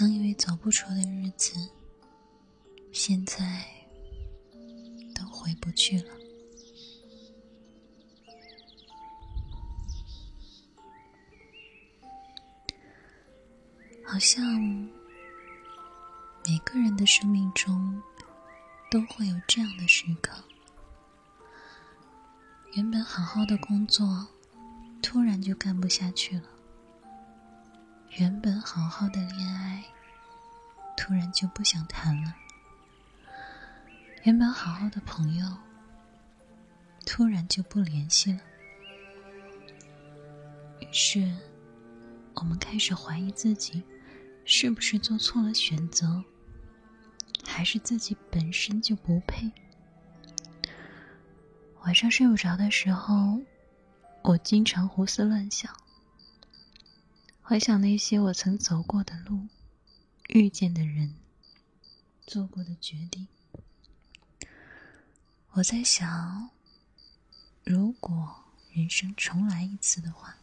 曾以为走不出的日子，现在都回不去了。好像每个人的生命中都会有这样的时刻：原本好好的工作，突然就干不下去了；原本好好的恋爱，突然就不想谈了；原本好好的朋友，突然就不联系了。于是，我们开始怀疑自己。是不是做错了选择，还是自己本身就不配？晚上睡不着的时候，我经常胡思乱想，回想那些我曾走过的路、遇见的人、做过的决定。我在想，如果人生重来一次的话，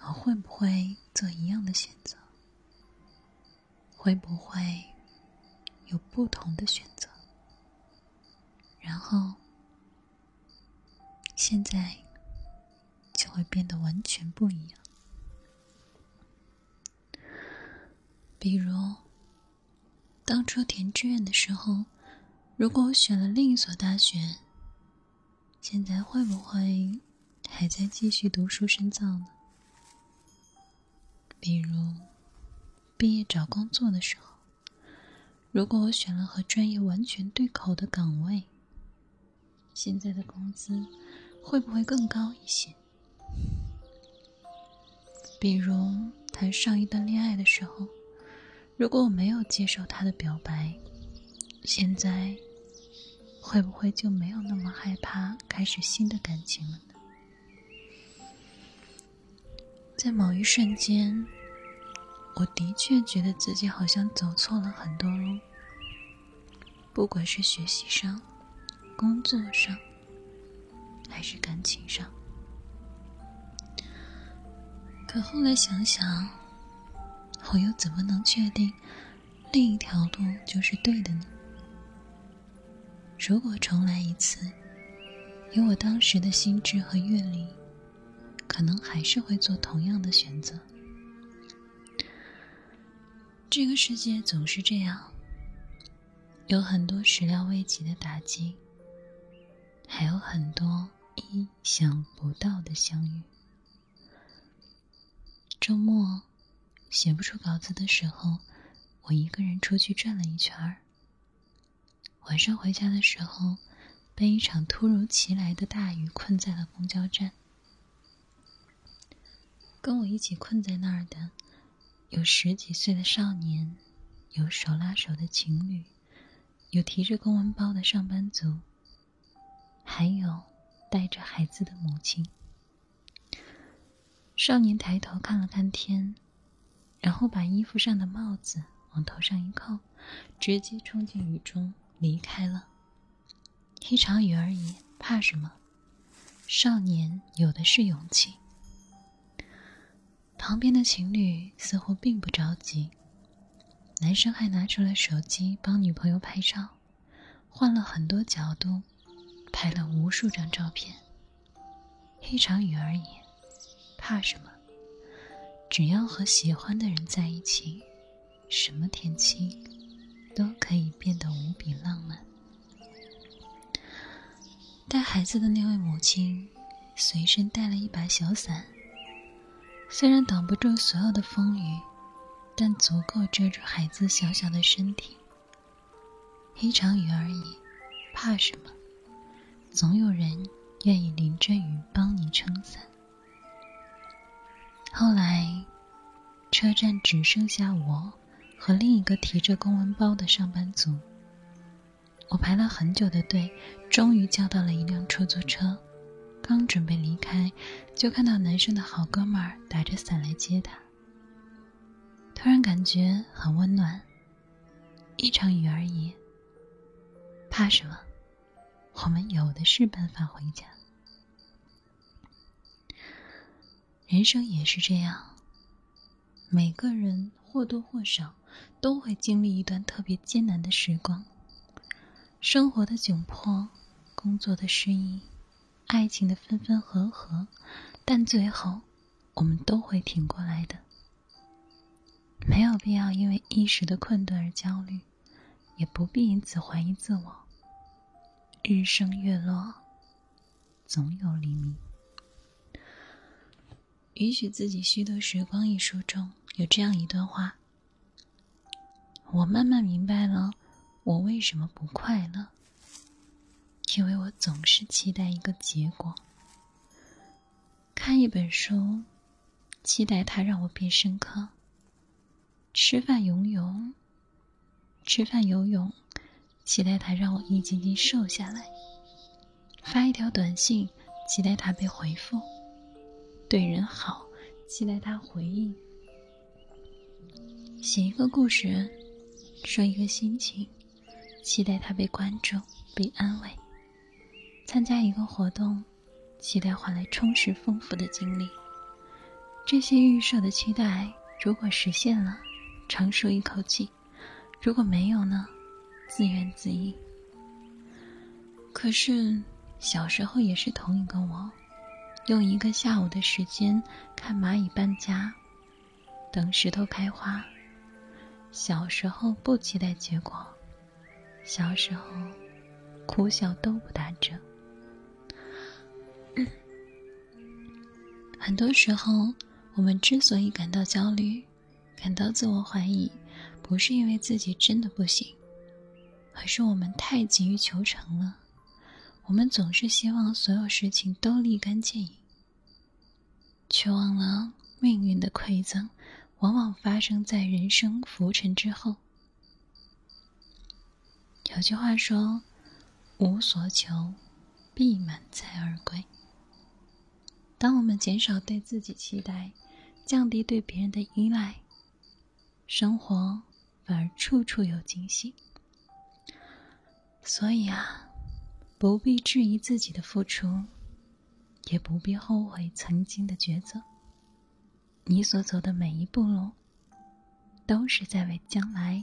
我会不会做一样的选择？会不会有不同的选择？然后现在就会变得完全不一样。比如当初填志愿的时候，如果我选了另一所大学，现在会不会还在继续读书深造呢？比如。毕业找工作的时候，如果我选了和专业完全对口的岗位，现在的工资会不会更高一些？比如谈上一段恋爱的时候，如果我没有接受他的表白，现在会不会就没有那么害怕开始新的感情了呢？在某一瞬间。我的确觉得自己好像走错了很多路，不管是学习上、工作上，还是感情上。可后来想想，我又怎么能确定另一条路就是对的呢？如果重来一次，以我当时的心智和阅历，可能还是会做同样的选择。这个世界总是这样，有很多始料未及的打击，还有很多意想不到的相遇。周末写不出稿子的时候，我一个人出去转了一圈儿。晚上回家的时候，被一场突如其来的大雨困在了公交站。跟我一起困在那儿的。有十几岁的少年，有手拉手的情侣，有提着公文包的上班族，还有带着孩子的母亲。少年抬头看了看天，然后把衣服上的帽子往头上一扣，直接冲进雨中离开了。一场雨而已，怕什么？少年有的是勇气。旁边的情侣似乎并不着急，男生还拿出了手机帮女朋友拍照，换了很多角度，拍了无数张照片。一场雨而已，怕什么？只要和喜欢的人在一起，什么天气都可以变得无比浪漫。带孩子的那位母亲，随身带了一把小伞。虽然挡不住所有的风雨，但足够遮住孩子小小的身体。一场雨而已，怕什么？总有人愿意淋着雨帮你撑伞。后来，车站只剩下我和另一个提着公文包的上班族。我排了很久的队，终于叫到了一辆出租车。刚准备离开，就看到男生的好哥们儿打着伞来接他。突然感觉很温暖。一场雨而已，怕什么？我们有的是办法回家。人生也是这样，每个人或多或少都会经历一段特别艰难的时光。生活的窘迫，工作的失意，爱情的分分合合，但最后我们都会挺过来的。没有必要因为一时的困顿而焦虑，也不必因此怀疑自我。日升月落，总有黎明。《允许自己虚度时光》一书中有这样一段话：我慢慢明白了。我为什么不快乐？因为我总是期待一个结果。看一本书，期待它让我变深刻；吃饭游泳，吃饭游泳，期待它让我一斤斤瘦下来；发一条短信，期待它被回复；对人好，期待他回应；写一个故事，说一个心情。期待他被关注、被安慰；参加一个活动，期待换来充实丰富的经历。这些预设的期待，如果实现了，长舒一口气；如果没有呢，自怨自艾。可是小时候也是同一个我，用一个下午的时间看蚂蚁搬家，等石头开花。小时候不期待结果。小时候，哭笑都不打折。很多时候，我们之所以感到焦虑、感到自我怀疑，不是因为自己真的不行，而是我们太急于求成了。我们总是希望所有事情都立竿见影，却忘了命运的馈赠往往发生在人生浮沉之后。有句话说：“无所求，必满载而归。”当我们减少对自己期待，降低对别人的依赖，生活反而处处有惊喜。所以啊，不必质疑自己的付出，也不必后悔曾经的抉择。你所走的每一步路，都是在为将来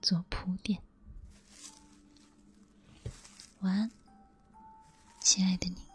做铺垫。晚安，亲爱的你。